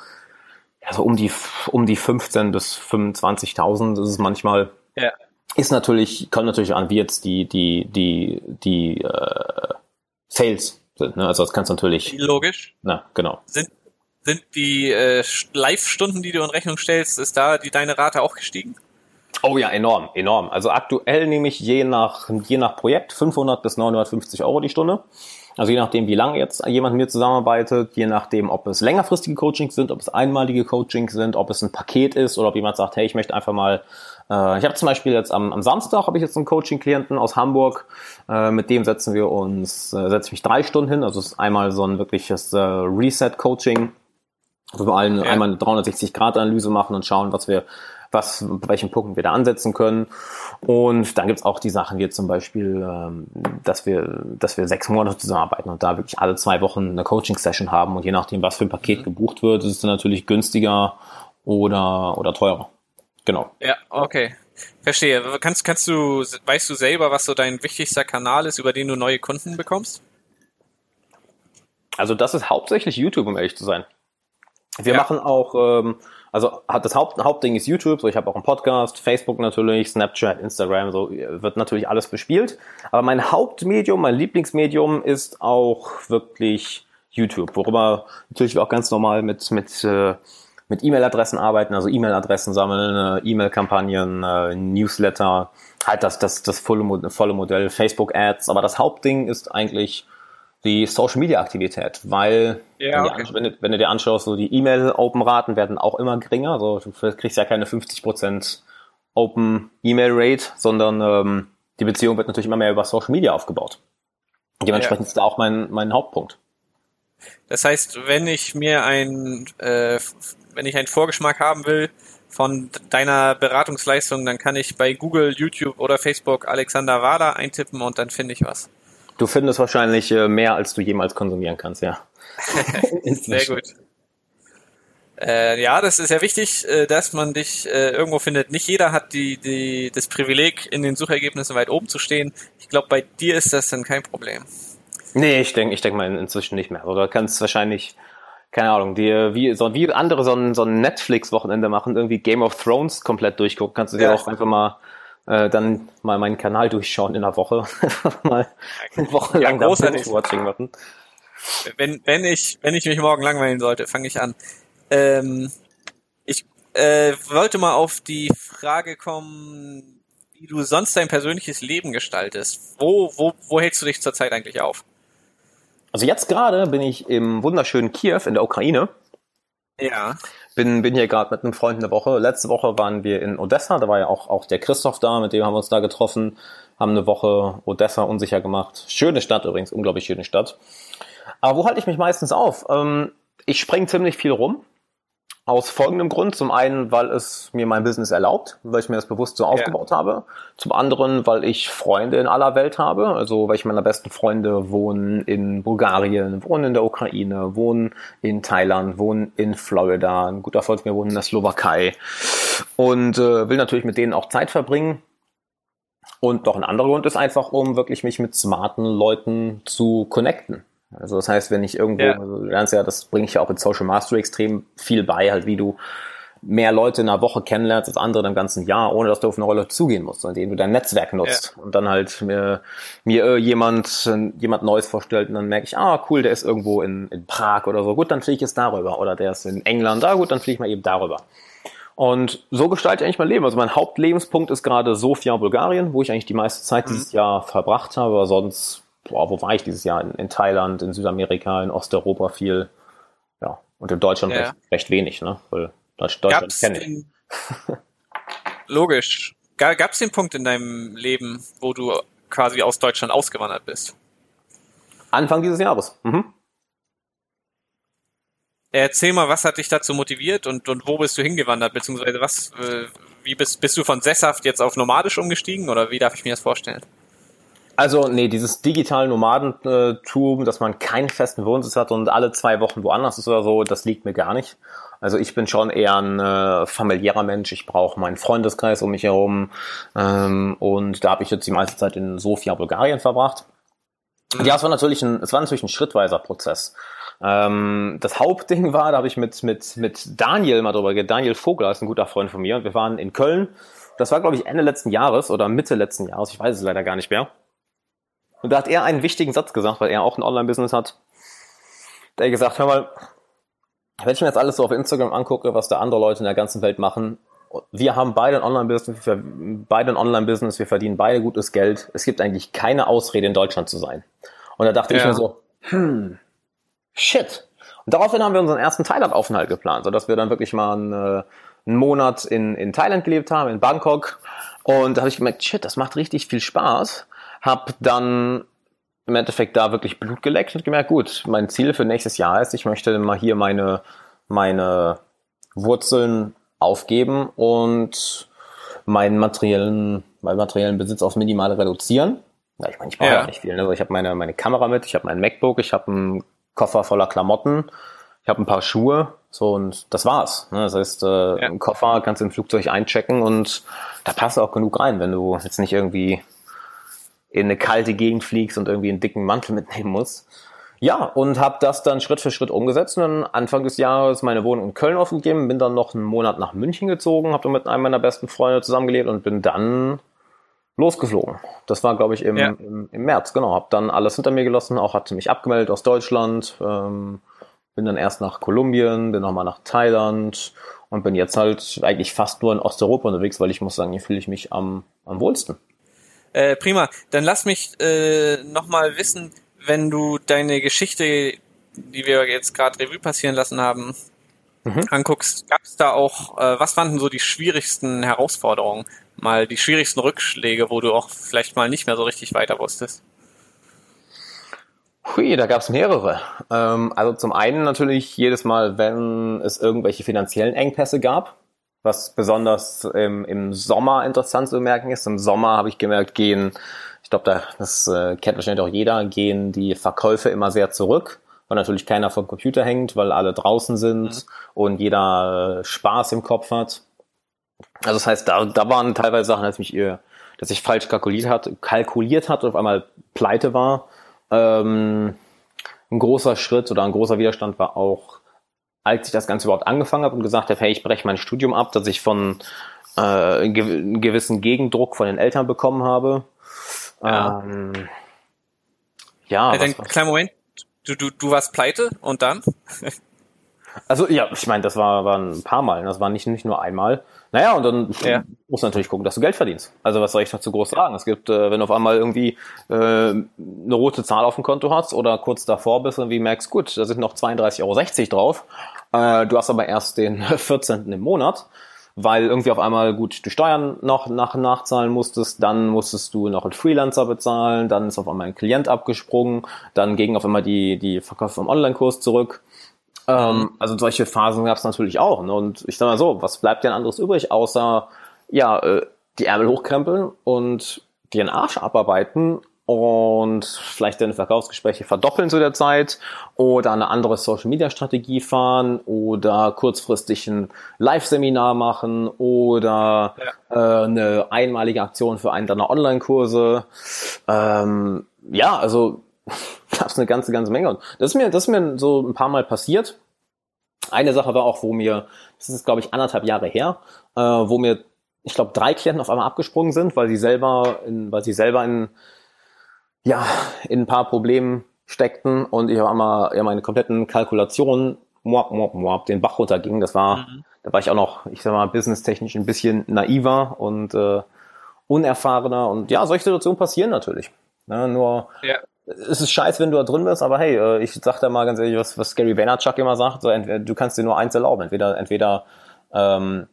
ja, so um die, um die 15 bis 25.000 ist es manchmal. Ja. Ist natürlich, kommt natürlich an, wie jetzt die, die, die, die, äh, Sales sind. Ne? Also das kannst du natürlich. Logisch. Na, genau. Sind, sind die äh, Live-Stunden, die du in Rechnung stellst, ist da die deine Rate auch gestiegen? Oh ja, enorm, enorm. Also aktuell nehme ich je nach, je nach Projekt 500 bis 950 Euro die Stunde. Also je nachdem, wie lange jetzt jemand mit mir zusammenarbeitet, je nachdem, ob es längerfristige Coachings sind, ob es einmalige Coachings sind, ob es ein Paket ist oder ob jemand sagt, hey, ich möchte einfach mal äh, ich habe zum Beispiel jetzt am, am Samstag habe ich jetzt einen Coaching-Klienten aus Hamburg. Äh, mit dem setzen wir uns, äh, setze ich mich drei Stunden hin. Also es ist einmal so ein wirkliches äh, Reset-Coaching, wo wir allen ja. einmal eine 360-Grad-Analyse machen und schauen, was wir was, bei welchen Punkten wir da ansetzen können. Und dann gibt's auch die Sachen wie zum Beispiel, ähm, dass wir, dass wir sechs Monate zusammenarbeiten und da wirklich alle zwei Wochen eine Coaching-Session haben und je nachdem, was für ein Paket mhm. gebucht wird, ist es dann natürlich günstiger oder, oder teurer. Genau. Ja, okay. Verstehe. Kannst, kannst du, weißt du selber, was so dein wichtigster Kanal ist, über den du neue Kunden bekommst? Also das ist hauptsächlich YouTube, um ehrlich zu sein. Wir ja. machen auch, ähm, also das Haupt, Hauptding ist YouTube, so ich habe auch einen Podcast, Facebook natürlich, Snapchat, Instagram, so wird natürlich alles bespielt. Aber mein Hauptmedium, mein Lieblingsmedium ist auch wirklich YouTube, worüber natürlich auch ganz normal mit mit äh, mit E-Mail-Adressen arbeiten, also E-Mail-Adressen sammeln, äh, E-Mail-Kampagnen, äh, Newsletter, halt das, das, das volle, volle Modell, Facebook-Ads. Aber das Hauptding ist eigentlich die Social-Media-Aktivität, weil ja, okay. wenn, du, wenn, du, dir anschaust, so die E-Mail-Open-Raten werden auch immer geringer. Also du kriegst ja keine 50% Open-E-Mail-Rate, sondern ähm, die Beziehung wird natürlich immer mehr über Social Media aufgebaut. Dementsprechend ja. ist da auch mein, mein Hauptpunkt. Das heißt, wenn ich mir ein, äh, wenn ich einen Vorgeschmack haben will von deiner Beratungsleistung, dann kann ich bei Google, YouTube oder Facebook Alexander Wada eintippen und dann finde ich was. Du findest wahrscheinlich äh, mehr, als du jemals konsumieren kannst, ja. Sehr gut. Äh, ja, das ist ja wichtig, äh, dass man dich äh, irgendwo findet. Nicht jeder hat die, die, das Privileg, in den Suchergebnissen weit oben zu stehen. Ich glaube, bei dir ist das dann kein Problem. Nee, ich denke ich denk mal inzwischen nicht mehr. Oder kannst wahrscheinlich, keine Ahnung, dir wie, so, wie andere so ein, so ein Netflix-Wochenende machen, irgendwie Game of Thrones komplett durchgucken. Kannst du dir ja. auch einfach mal äh, dann mal meinen Kanal durchschauen in der Woche. mal eine Woche lang ja, Watching machen. Wenn, wenn, ich, wenn ich mich morgen langweilen sollte, fange ich an. Ähm, ich äh, wollte mal auf die Frage kommen, wie du sonst dein persönliches Leben gestaltest. Wo, wo, wo hältst du dich zurzeit eigentlich auf? Also jetzt gerade bin ich im wunderschönen Kiew in der Ukraine. Ja. Bin, bin hier gerade mit einem Freund eine Woche. Letzte Woche waren wir in Odessa, da war ja auch, auch der Christoph da, mit dem haben wir uns da getroffen, haben eine Woche Odessa unsicher gemacht. Schöne Stadt übrigens, unglaublich schöne Stadt. Aber wo halte ich mich meistens auf? Ähm, ich springe ziemlich viel rum. Aus folgendem Grund. Zum einen, weil es mir mein Business erlaubt, weil ich mir das bewusst so aufgebaut ja. habe. Zum anderen, weil ich Freunde in aller Welt habe. Also, welche meiner besten Freunde wohnen in Bulgarien, wohnen in der Ukraine, wohnen in Thailand, wohnen in Florida. Ein guter Freund mir wohnt in der Slowakei. Und äh, will natürlich mit denen auch Zeit verbringen. Und noch ein anderer Grund ist einfach, um wirklich mich mit smarten Leuten zu connecten. Also das heißt, wenn ich irgendwo, ja. du lernst ja, das bringe ich ja auch in Social Mastery extrem viel bei, halt wie du mehr Leute in einer Woche kennenlernst als andere im ganzen Jahr, ohne dass du auf eine Rolle zugehen musst, indem du dein Netzwerk nutzt ja. und dann halt mir, mir jemand, jemand Neues vorstellt und dann merke ich, ah cool, der ist irgendwo in, in Prag oder so, gut, dann fliege ich jetzt darüber oder der ist in England, ah gut, dann fliege ich mal eben darüber. Und so gestalte ich eigentlich mein Leben. Also mein Hauptlebenspunkt ist gerade Sofia, Bulgarien, wo ich eigentlich die meiste Zeit mhm. dieses Jahr verbracht habe, aber sonst, boah, wo war ich dieses Jahr? In, in Thailand, in Südamerika, in Osteuropa viel. Ja, und in Deutschland ja. recht, recht, wenig, ne? Weil Deutsch, Deutschland kenne ich. Logisch. Gab es den Punkt in deinem Leben, wo du quasi aus Deutschland ausgewandert bist? Anfang dieses Jahres. Mhm. Erzähl mal, was hat dich dazu motiviert und, und wo bist du hingewandert, beziehungsweise was, äh, wie bist, bist du von sesshaft jetzt auf nomadisch umgestiegen oder wie darf ich mir das vorstellen? Also, nee, dieses digitale Nomadentum, dass man keinen festen Wohnsitz hat und alle zwei Wochen woanders ist oder so, das liegt mir gar nicht. Also ich bin schon eher ein äh, familiärer Mensch. Ich brauche meinen Freundeskreis um mich herum. Ähm, und da habe ich jetzt die meiste Zeit in Sofia, Bulgarien verbracht. Mhm. Ja, es war natürlich ein, es war natürlich ein schrittweiser Prozess. Ähm, das Hauptding war, da habe ich mit, mit, mit Daniel mal drüber geredet. Daniel Vogler ist ein guter Freund von mir. Und wir waren in Köln. Das war, glaube ich, Ende letzten Jahres oder Mitte letzten Jahres. Ich weiß es leider gar nicht mehr. Und da hat er einen wichtigen Satz gesagt, weil er auch ein Online-Business hat. Der hat gesagt, hör mal, wenn ich mir jetzt alles so auf Instagram angucke, was da andere Leute in der ganzen Welt machen, wir haben beide ein Online-Business, wir, beide ein Online-Business, wir verdienen beide gutes Geld. Es gibt eigentlich keine Ausrede, in Deutschland zu sein. Und da dachte ja. ich mir so, hm, shit. Und daraufhin haben wir unseren ersten Thailand-Aufenthalt geplant, sodass wir dann wirklich mal einen, äh, einen Monat in, in Thailand gelebt haben, in Bangkok. Und da habe ich gemerkt, shit, das macht richtig viel Spaß. Hab dann im Endeffekt da wirklich Blut geleckt und gemerkt, gut, mein Ziel für nächstes Jahr ist, ich möchte mal hier meine, meine Wurzeln aufgeben und meinen materiellen, meinen materiellen Besitz auf minimale reduzieren. Ja, ich meine, ich brauche ja. nicht viel. Ne? Also ich habe meine, meine Kamera mit, ich habe mein MacBook, ich habe einen Koffer voller Klamotten, ich habe ein paar Schuhe, so und das war's. Ne? Das heißt, äh, ja. im Koffer kannst du im Flugzeug einchecken und da passt auch genug rein, wenn du jetzt nicht irgendwie in eine kalte Gegend fliegst und irgendwie einen dicken Mantel mitnehmen musst. Ja, und habe das dann Schritt für Schritt umgesetzt und dann Anfang des Jahres meine Wohnung in Köln aufgegeben, bin dann noch einen Monat nach München gezogen, habe dann mit einem meiner besten Freunde zusammengelebt und bin dann losgeflogen. Das war, glaube ich, im, ja. im, im, März, genau. Habe dann alles hinter mir gelassen, auch hatte mich abgemeldet aus Deutschland, ähm, bin dann erst nach Kolumbien, bin nochmal nach Thailand und bin jetzt halt eigentlich fast nur in Osteuropa unterwegs, weil ich muss sagen, hier fühle ich mich am, am wohlsten. Äh, prima. Dann lass mich äh, nochmal wissen, wenn du deine Geschichte, die wir jetzt gerade Revue passieren lassen haben, mhm. anguckst, gab es da auch, äh, was waren denn so die schwierigsten Herausforderungen? Mal die schwierigsten Rückschläge, wo du auch vielleicht mal nicht mehr so richtig weiter wusstest? Hui, da gab es mehrere. Ähm, also zum einen natürlich jedes Mal, wenn es irgendwelche finanziellen Engpässe gab, was besonders im, im Sommer interessant zu merken ist. Im Sommer habe ich gemerkt, gehen, ich glaube, da, das äh, kennt wahrscheinlich auch jeder, gehen die Verkäufe immer sehr zurück, weil natürlich keiner vom Computer hängt, weil alle draußen sind mhm. und jeder äh, Spaß im Kopf hat. Also das heißt, da, da waren teilweise Sachen, dass mich ihr, dass ich falsch kalkuliert hat, kalkuliert hat und auf einmal pleite war. Ähm, ein großer Schritt oder ein großer Widerstand war auch als ich das Ganze überhaupt angefangen habe und gesagt habe, hey, ich breche mein Studium ab, dass ich von äh, einen gewissen Gegendruck von den Eltern bekommen habe. Ja, ähm, ja äh, dann, kleinen Moment, du, du, du warst pleite und dann? also ja, ich meine, das war, war ein paar Mal, das war nicht, nicht nur einmal. Naja, und dann ja. musst du natürlich gucken, dass du Geld verdienst. Also was soll ich dazu groß sagen? Es gibt, äh, wenn du auf einmal irgendwie äh, eine rote Zahl auf dem Konto hast oder kurz davor bist und wie merkst, gut, da sind noch 32,60 Euro drauf, äh, du hast aber erst den 14. im Monat, weil irgendwie auf einmal gut die Steuern noch nach, nachzahlen musstest, dann musstest du noch einen Freelancer bezahlen, dann ist auf einmal ein Klient abgesprungen, dann ging auf einmal die, die Verkäufe vom Online-Kurs zurück ähm, also solche Phasen gab es natürlich auch. Ne? Und ich sag mal so, was bleibt denn anderes übrig, außer ja, äh, die Ärmel hochkrempeln und den Arsch abarbeiten und vielleicht deine Verkaufsgespräche verdoppeln zu der Zeit oder eine andere Social Media Strategie fahren oder kurzfristig ein Live-Seminar machen oder ja. äh, eine einmalige Aktion für einen deiner Online-Kurse. Ähm, ja, also gab es eine ganze, ganze Menge. Und das ist mir, das ist mir so ein paar Mal passiert. Eine Sache war auch, wo mir, das ist glaube ich anderthalb Jahre her, äh, wo mir, ich glaube, drei Klienten auf einmal abgesprungen sind, weil sie selber, in, weil sie selber in, ja, in ein paar Problemen steckten und ich auf einmal ja, meine kompletten Kalkulationen moab, moab, moab, den Bach runterging. Das war, mhm. da war ich auch noch, ich sag mal, businesstechnisch ein bisschen naiver und äh, unerfahrener und ja, solche Situationen passieren natürlich. Ne, nur ja. es ist scheiße, wenn du da drin bist, aber hey, äh, ich sag da mal ganz ehrlich, was, was Gary Vaynerchuk immer sagt, so entweder, du kannst dir nur eins erlauben, entweder, entweder ähm,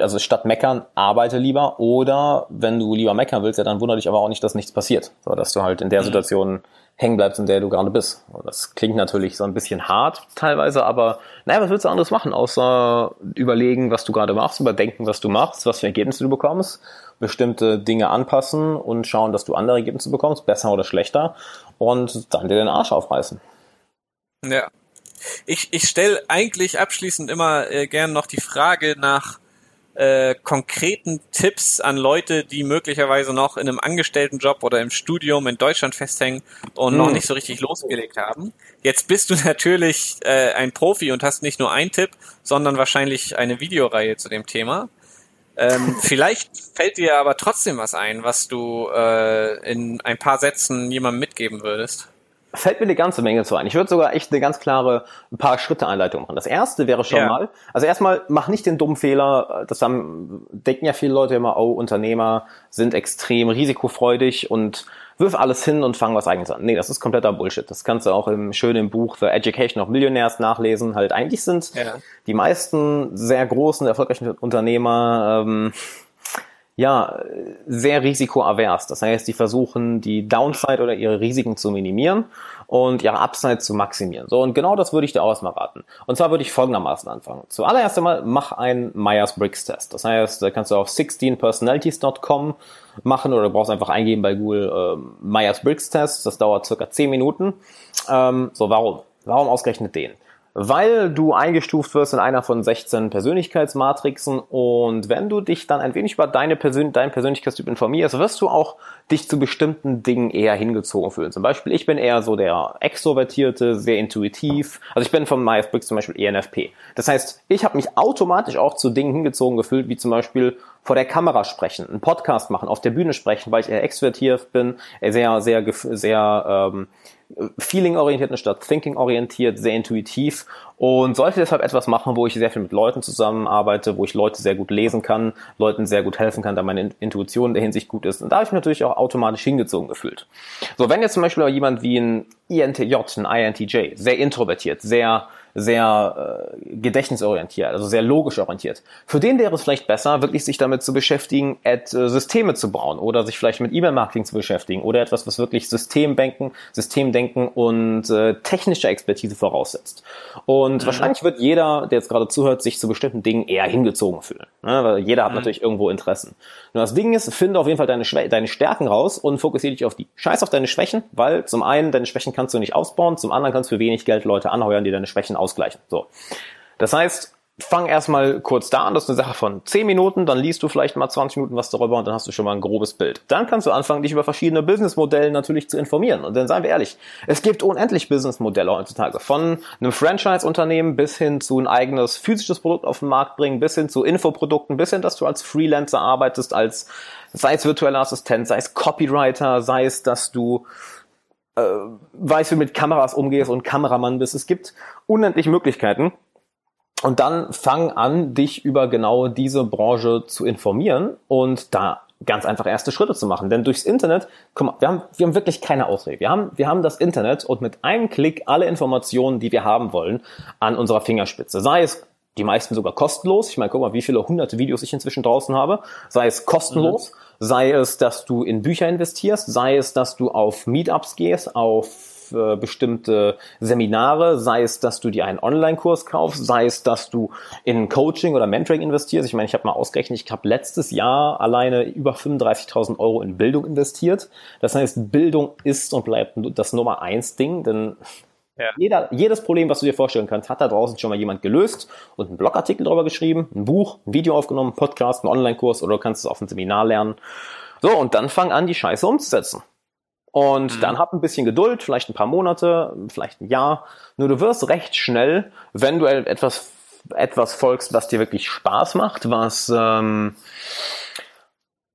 also statt meckern, arbeite lieber oder wenn du lieber meckern willst, ja, dann wundere dich aber auch nicht, dass nichts passiert. So, dass du halt in der mhm. Situation hängen bleibst, in der du gerade bist. Das klingt natürlich so ein bisschen hart teilweise, aber naja, was willst du anderes machen, außer überlegen, was du gerade machst, überdenken, was du machst, was für Ergebnisse du bekommst, bestimmte Dinge anpassen und schauen, dass du andere Ergebnisse bekommst, besser oder schlechter und dann dir den Arsch aufreißen. Ja. Ich, ich stelle eigentlich abschließend immer äh, gern noch die Frage nach äh, konkreten Tipps an Leute, die möglicherweise noch in einem Angestelltenjob oder im Studium in Deutschland festhängen und hm. noch nicht so richtig losgelegt haben. Jetzt bist du natürlich äh, ein Profi und hast nicht nur einen Tipp, sondern wahrscheinlich eine Videoreihe zu dem Thema. Ähm, vielleicht fällt dir aber trotzdem was ein, was du äh, in ein paar Sätzen jemandem mitgeben würdest fällt mir eine ganze Menge zu ein. Ich würde sogar echt eine ganz klare ein paar Schritte Einleitung machen. Das erste wäre schon ja. mal, also erstmal mach nicht den dummen Fehler, das haben, denken ja viele Leute immer, oh, Unternehmer sind extrem risikofreudig und wirf alles hin und fang was eigenes an. Nee, das ist kompletter Bullshit. Das kannst du auch im schönen Buch The Education of Millionaires nachlesen. Halt eigentlich sind ja. die meisten sehr großen, erfolgreichen Unternehmer ähm, ja, sehr risikoavers. Das heißt, die versuchen, die Downside oder ihre Risiken zu minimieren und ihre Upside zu maximieren. So, und genau das würde ich dir auch erstmal raten. Und zwar würde ich folgendermaßen anfangen. Zuallererst einmal, mach einen Myers-Briggs-Test. Das heißt, da kannst du auf 16personalities.com machen oder du brauchst einfach eingeben bei Google äh, Myers-Briggs-Test. Das dauert circa 10 Minuten. Ähm, so, warum? Warum ausgerechnet den? Weil du eingestuft wirst in einer von 16 Persönlichkeitsmatrixen und wenn du dich dann ein wenig über deine Persön deinen Persönlichkeitstyp informierst, wirst du auch dich zu bestimmten Dingen eher hingezogen fühlen. Zum Beispiel, ich bin eher so der Extrovertierte, sehr intuitiv. Also ich bin von Myers-Briggs zum Beispiel ENFP. Das heißt, ich habe mich automatisch auch zu Dingen hingezogen gefühlt, wie zum Beispiel vor der Kamera sprechen, einen Podcast machen, auf der Bühne sprechen, weil ich eher extrovertiert bin, sehr, sehr, sehr ähm, feeling-orientiert statt thinking-orientiert, sehr intuitiv und sollte deshalb etwas machen, wo ich sehr viel mit Leuten zusammenarbeite, wo ich Leute sehr gut lesen kann, Leuten sehr gut helfen kann, da meine Intuition in der Hinsicht gut ist. Und da habe ich mich natürlich auch automatisch hingezogen gefühlt. So, wenn jetzt zum Beispiel jemand wie ein INTJ, ein INTJ, sehr introvertiert, sehr sehr äh, gedächtnisorientiert, also sehr logisch orientiert. Für den wäre es vielleicht besser, wirklich sich damit zu beschäftigen, Ad, äh, Systeme zu bauen oder sich vielleicht mit E-Mail-Marketing zu beschäftigen oder etwas, was wirklich Systemdenken, Systemdenken und äh, technische Expertise voraussetzt. Und mhm. wahrscheinlich wird jeder, der jetzt gerade zuhört, sich zu bestimmten Dingen eher hingezogen fühlen. Ne? Weil jeder hat mhm. natürlich irgendwo Interessen. Nur das Ding ist, finde auf jeden Fall deine, Schwä deine Stärken raus und fokussiere dich auf die. Scheiß auf deine Schwächen, weil zum einen deine Schwächen kannst du nicht ausbauen, zum anderen kannst du für wenig Geld Leute anheuern, die deine Schwächen ausgleichen. So. Das heißt, fang erstmal kurz da an, das ist eine Sache von 10 Minuten, dann liest du vielleicht mal 20 Minuten was darüber und dann hast du schon mal ein grobes Bild. Dann kannst du anfangen, dich über verschiedene Businessmodelle natürlich zu informieren. Und dann seien wir ehrlich, es gibt unendlich Businessmodelle heutzutage. Von einem Franchise-Unternehmen bis hin zu ein eigenes physisches Produkt auf den Markt bringen, bis hin zu Infoprodukten, bis hin, dass du als Freelancer arbeitest, als sei es virtueller Assistent, sei es Copywriter, sei es, dass du äh, weißt, wie du mit Kameras umgehst und Kameramann bist. Es gibt unendlich Möglichkeiten. Und dann fang an, dich über genau diese Branche zu informieren und da ganz einfach erste Schritte zu machen. Denn durchs Internet, guck mal, wir haben, wir haben wirklich keine Ausrede. Wir haben, wir haben das Internet und mit einem Klick alle Informationen, die wir haben wollen, an unserer Fingerspitze. Sei es die meisten sogar kostenlos. Ich meine, guck mal, wie viele hunderte Videos ich inzwischen draußen habe. Sei es kostenlos, mhm. Sei es, dass du in Bücher investierst, sei es, dass du auf Meetups gehst, auf äh, bestimmte Seminare, sei es, dass du dir einen Online-Kurs kaufst, sei es, dass du in Coaching oder Mentoring investierst. Ich meine, ich habe mal ausgerechnet, ich habe letztes Jahr alleine über 35.000 Euro in Bildung investiert. Das heißt, Bildung ist und bleibt das Nummer eins Ding, denn ja. Jeder, jedes Problem, was du dir vorstellen kannst, hat da draußen schon mal jemand gelöst und einen Blogartikel darüber geschrieben, ein Buch, ein Video aufgenommen, einen Podcast, einen Online-Kurs oder du kannst es auf einem Seminar lernen. So, und dann fang an, die Scheiße umzusetzen. Und mhm. dann hab ein bisschen Geduld, vielleicht ein paar Monate, vielleicht ein Jahr. Nur du wirst recht schnell, wenn du etwas, etwas folgst, was dir wirklich Spaß macht, was ähm,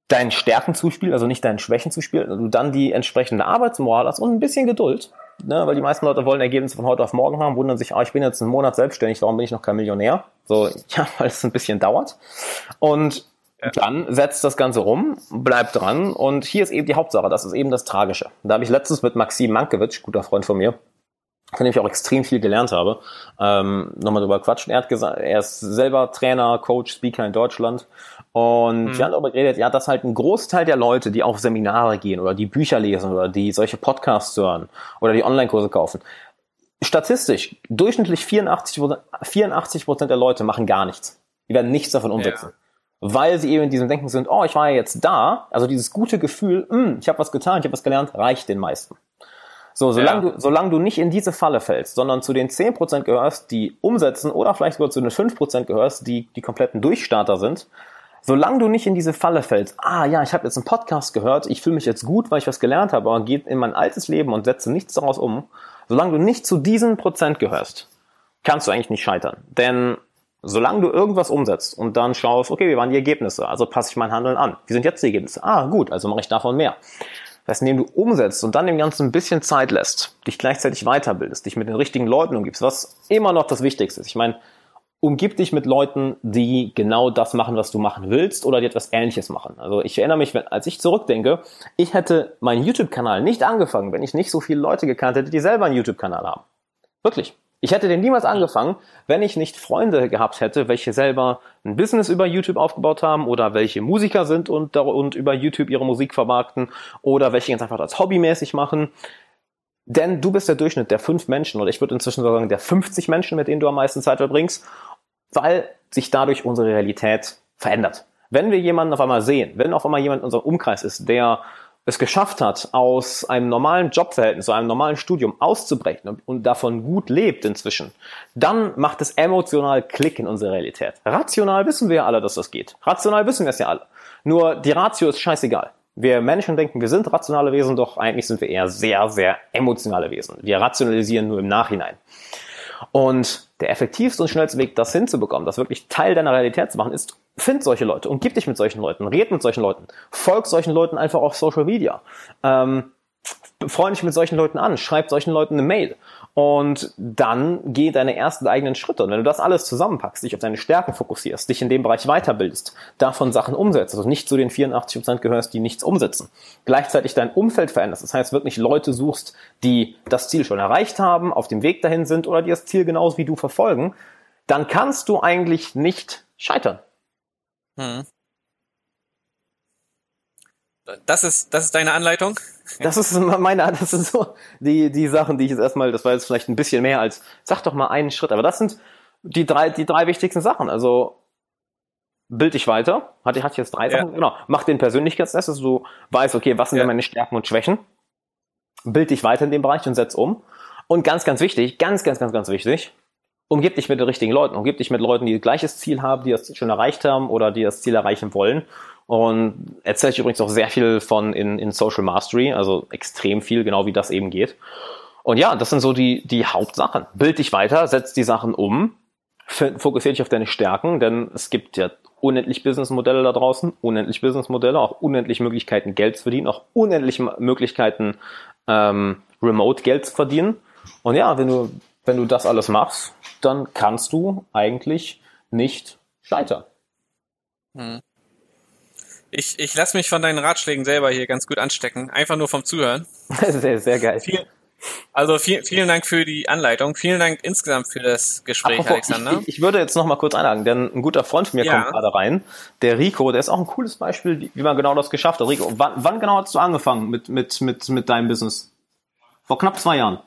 deinen Stärken zuspielt, also nicht deinen Schwächen zuspielt, und du dann die entsprechende Arbeitsmoral hast und ein bisschen Geduld, ne, weil die meisten Leute wollen Ergebnisse von heute auf morgen haben, wundern sich, ah, ich bin jetzt einen Monat selbstständig, warum bin ich noch kein Millionär? So, ja, weil es ein bisschen dauert. Und dann setzt das Ganze rum, bleibt dran und hier ist eben die Hauptsache, das ist eben das Tragische. Da habe ich letztens mit Maxim Mankiewicz, guter Freund von mir, von dem ich auch extrem viel gelernt habe, ähm, nochmal drüber quatschen. Er hat gesagt, er ist selber Trainer, Coach, Speaker in Deutschland und mhm. wir haben darüber geredet, ja, dass halt ein Großteil der Leute, die auf Seminare gehen oder die Bücher lesen oder die solche Podcasts hören oder die Online-Kurse kaufen, statistisch durchschnittlich 84 84 Prozent der Leute machen gar nichts. Die werden nichts davon umsetzen. Ja. Weil sie eben in diesem Denken sind, oh, ich war ja jetzt da, also dieses gute Gefühl, hm, ich habe was getan, ich habe was gelernt, reicht den meisten. So, solange, ja. du, solange du nicht in diese Falle fällst, sondern zu den 10% gehörst, die umsetzen oder vielleicht sogar zu den 5% gehörst, die die kompletten Durchstarter sind, solange du nicht in diese Falle fällst, ah ja, ich habe jetzt einen Podcast gehört, ich fühle mich jetzt gut, weil ich was gelernt habe, aber geht in mein altes Leben und setze nichts daraus um, solange du nicht zu diesen Prozent gehörst, kannst du eigentlich nicht scheitern. Denn solange du irgendwas umsetzt und dann schaust, okay, wie waren die Ergebnisse, also passe ich mein Handeln an. Wie sind jetzt die Ergebnisse? Ah, gut, also mache ich davon mehr. Das heißt, indem du umsetzt und dann dem Ganzen ein bisschen Zeit lässt, dich gleichzeitig weiterbildest, dich mit den richtigen Leuten umgibst, was immer noch das Wichtigste ist. Ich meine, umgib dich mit Leuten, die genau das machen, was du machen willst oder die etwas Ähnliches machen. Also ich erinnere mich, wenn, als ich zurückdenke, ich hätte meinen YouTube-Kanal nicht angefangen, wenn ich nicht so viele Leute gekannt hätte, die selber einen YouTube-Kanal haben. Wirklich. Ich hätte den niemals angefangen, wenn ich nicht Freunde gehabt hätte, welche selber ein Business über YouTube aufgebaut haben oder welche Musiker sind und, und über YouTube ihre Musik vermarkten oder welche ganz einfach als hobbymäßig machen. Denn du bist der Durchschnitt der fünf Menschen oder ich würde inzwischen sagen der 50 Menschen, mit denen du am meisten Zeit verbringst weil sich dadurch unsere Realität verändert. Wenn wir jemanden auf einmal sehen, wenn auf einmal jemand in unserem Umkreis ist, der es geschafft hat, aus einem normalen Jobverhältnis, einem normalen Studium auszubrechen und davon gut lebt inzwischen, dann macht es emotional Klick in unsere Realität. Rational wissen wir ja alle, dass das geht. Rational wissen wir es ja alle. Nur die Ratio ist scheißegal. Wir Menschen denken, wir sind rationale Wesen, doch eigentlich sind wir eher sehr, sehr emotionale Wesen. Wir rationalisieren nur im Nachhinein. Und der effektivste und schnellste Weg, das hinzubekommen, das wirklich Teil deiner Realität zu machen, ist, find solche Leute und gib dich mit solchen Leuten, red mit solchen Leuten, folg solchen Leuten einfach auf Social Media. Ähm, freue dich mit solchen Leuten an, schreib solchen Leuten eine Mail und dann geh deine ersten eigenen Schritte. Und wenn du das alles zusammenpackst, dich auf deine Stärken fokussierst, dich in dem Bereich weiterbildest, davon Sachen umsetzt, also nicht zu den 84 Prozent gehörst, die nichts umsetzen, gleichzeitig dein Umfeld veränderst, das heißt wirklich Leute suchst, die das Ziel schon erreicht haben, auf dem Weg dahin sind oder die das Ziel genauso wie du verfolgen, dann kannst du eigentlich nicht scheitern. Hm. Das ist, das ist deine Anleitung? Das ist meine, das sind so die, die Sachen, die ich jetzt erstmal, das war jetzt vielleicht ein bisschen mehr als, sag doch mal einen Schritt, aber das sind die drei, die drei wichtigsten Sachen. Also, bild dich weiter. Hatte, hatte ich jetzt drei ja. Sachen? Genau. Mach den Persönlichkeitstest, dass du weißt, okay, was sind ja. denn meine Stärken und Schwächen? Bild dich weiter in dem Bereich und setz um. Und ganz, ganz wichtig, ganz, ganz, ganz, ganz wichtig, umgib dich mit den richtigen Leuten. Umgib dich mit Leuten, die gleiches Ziel haben, die das schon erreicht haben oder die das Ziel erreichen wollen und erzähle ich übrigens auch sehr viel von in, in Social Mastery, also extrem viel, genau wie das eben geht. Und ja, das sind so die, die Hauptsachen. Bild dich weiter, setz die Sachen um, fokussiere dich auf deine Stärken, denn es gibt ja unendlich Businessmodelle da draußen, unendlich Businessmodelle, auch unendlich Möglichkeiten Geld zu verdienen, auch unendlich Möglichkeiten ähm, Remote Geld zu verdienen. Und ja, wenn du, wenn du das alles machst, dann kannst du eigentlich nicht scheitern. Hm. Ich, ich lasse mich von deinen Ratschlägen selber hier ganz gut anstecken. Einfach nur vom Zuhören. sehr, sehr geil. Viel, also viel, vielen Dank für die Anleitung. Vielen Dank insgesamt für das Gespräch, Apropos, Alexander. Ich, ich, würde jetzt noch mal kurz einhaken, denn ein guter Freund von mir ja. kommt gerade rein. Der Rico, der ist auch ein cooles Beispiel, wie man genau das geschafft hat. Rico, wann, wann genau hast du angefangen mit, mit, mit, mit deinem Business? Vor knapp zwei Jahren.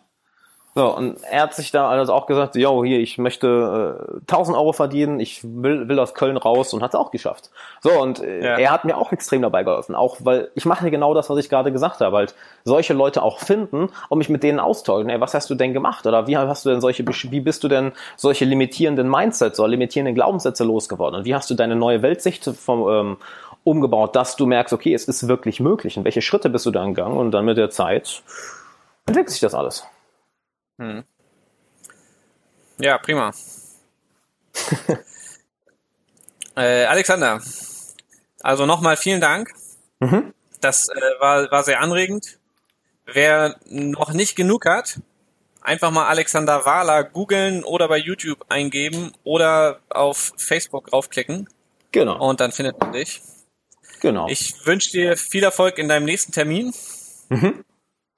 So, und er hat sich da also auch gesagt, yo, hier, ich möchte äh, 1000 Euro verdienen, ich will, will aus Köln raus und hat es auch geschafft. So, und äh, ja. er hat mir auch extrem dabei geholfen, auch weil ich mache genau das, was ich gerade gesagt habe, halt solche Leute auch finden und mich mit denen austauschen. Ey, was hast du denn gemacht? Oder wie hast du denn solche, wie bist du denn solche limitierenden Mindsets oder limitierenden Glaubenssätze losgeworden? Und wie hast du deine neue Weltsicht vom, ähm, umgebaut, dass du merkst, okay, es ist wirklich möglich. Und welche Schritte bist du da gegangen? Und dann mit der Zeit entwickelt sich das alles. Hm. Ja, prima. äh, Alexander, also nochmal vielen Dank. Mhm. Das äh, war, war sehr anregend. Wer noch nicht genug hat, einfach mal Alexander Wahler googeln oder bei YouTube eingeben oder auf Facebook raufklicken. Genau. Und dann findet man dich. Genau. Ich wünsche dir viel Erfolg in deinem nächsten Termin. Mhm.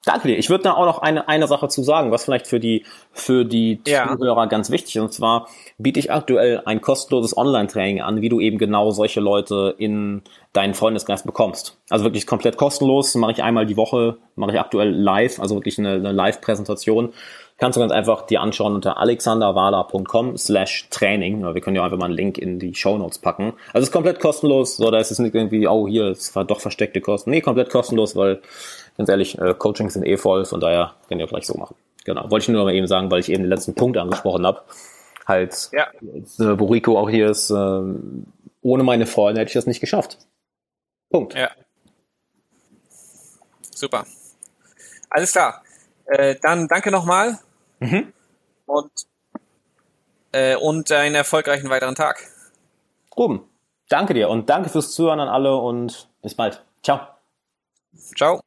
Danke dir. Ich würde da auch noch eine, eine Sache zu sagen, was vielleicht für die, für die ja. Zuhörer ganz wichtig ist. Und zwar biete ich aktuell ein kostenloses Online-Training an, wie du eben genau solche Leute in deinen Freundesgeist bekommst. Also wirklich komplett kostenlos, mache ich einmal die Woche, mache ich aktuell live, also wirklich eine, eine Live-Präsentation. Kannst du ganz einfach dir anschauen unter alexanderwala.com slash Training. Wir können ja einfach mal einen Link in die Show Notes packen. Also es ist komplett kostenlos, so da ist es nicht irgendwie, oh hier, es war doch versteckte Kosten. Nee, komplett kostenlos, weil ganz ehrlich, äh, Coachings sind eh voll, von daher könnt ihr gleich so machen. Genau, wollte ich nur mal eben sagen, weil ich eben den letzten Punkt angesprochen habe. Halt, ja. äh, wo Rico auch hier ist, äh, ohne meine Freunde hätte ich das nicht geschafft. Punkt. Ja. Super. Alles klar. Äh, dann danke nochmal. Mhm. Und, äh, und einen erfolgreichen weiteren Tag. Ruben, danke dir und danke fürs Zuhören an alle und bis bald. Ciao. Ciao.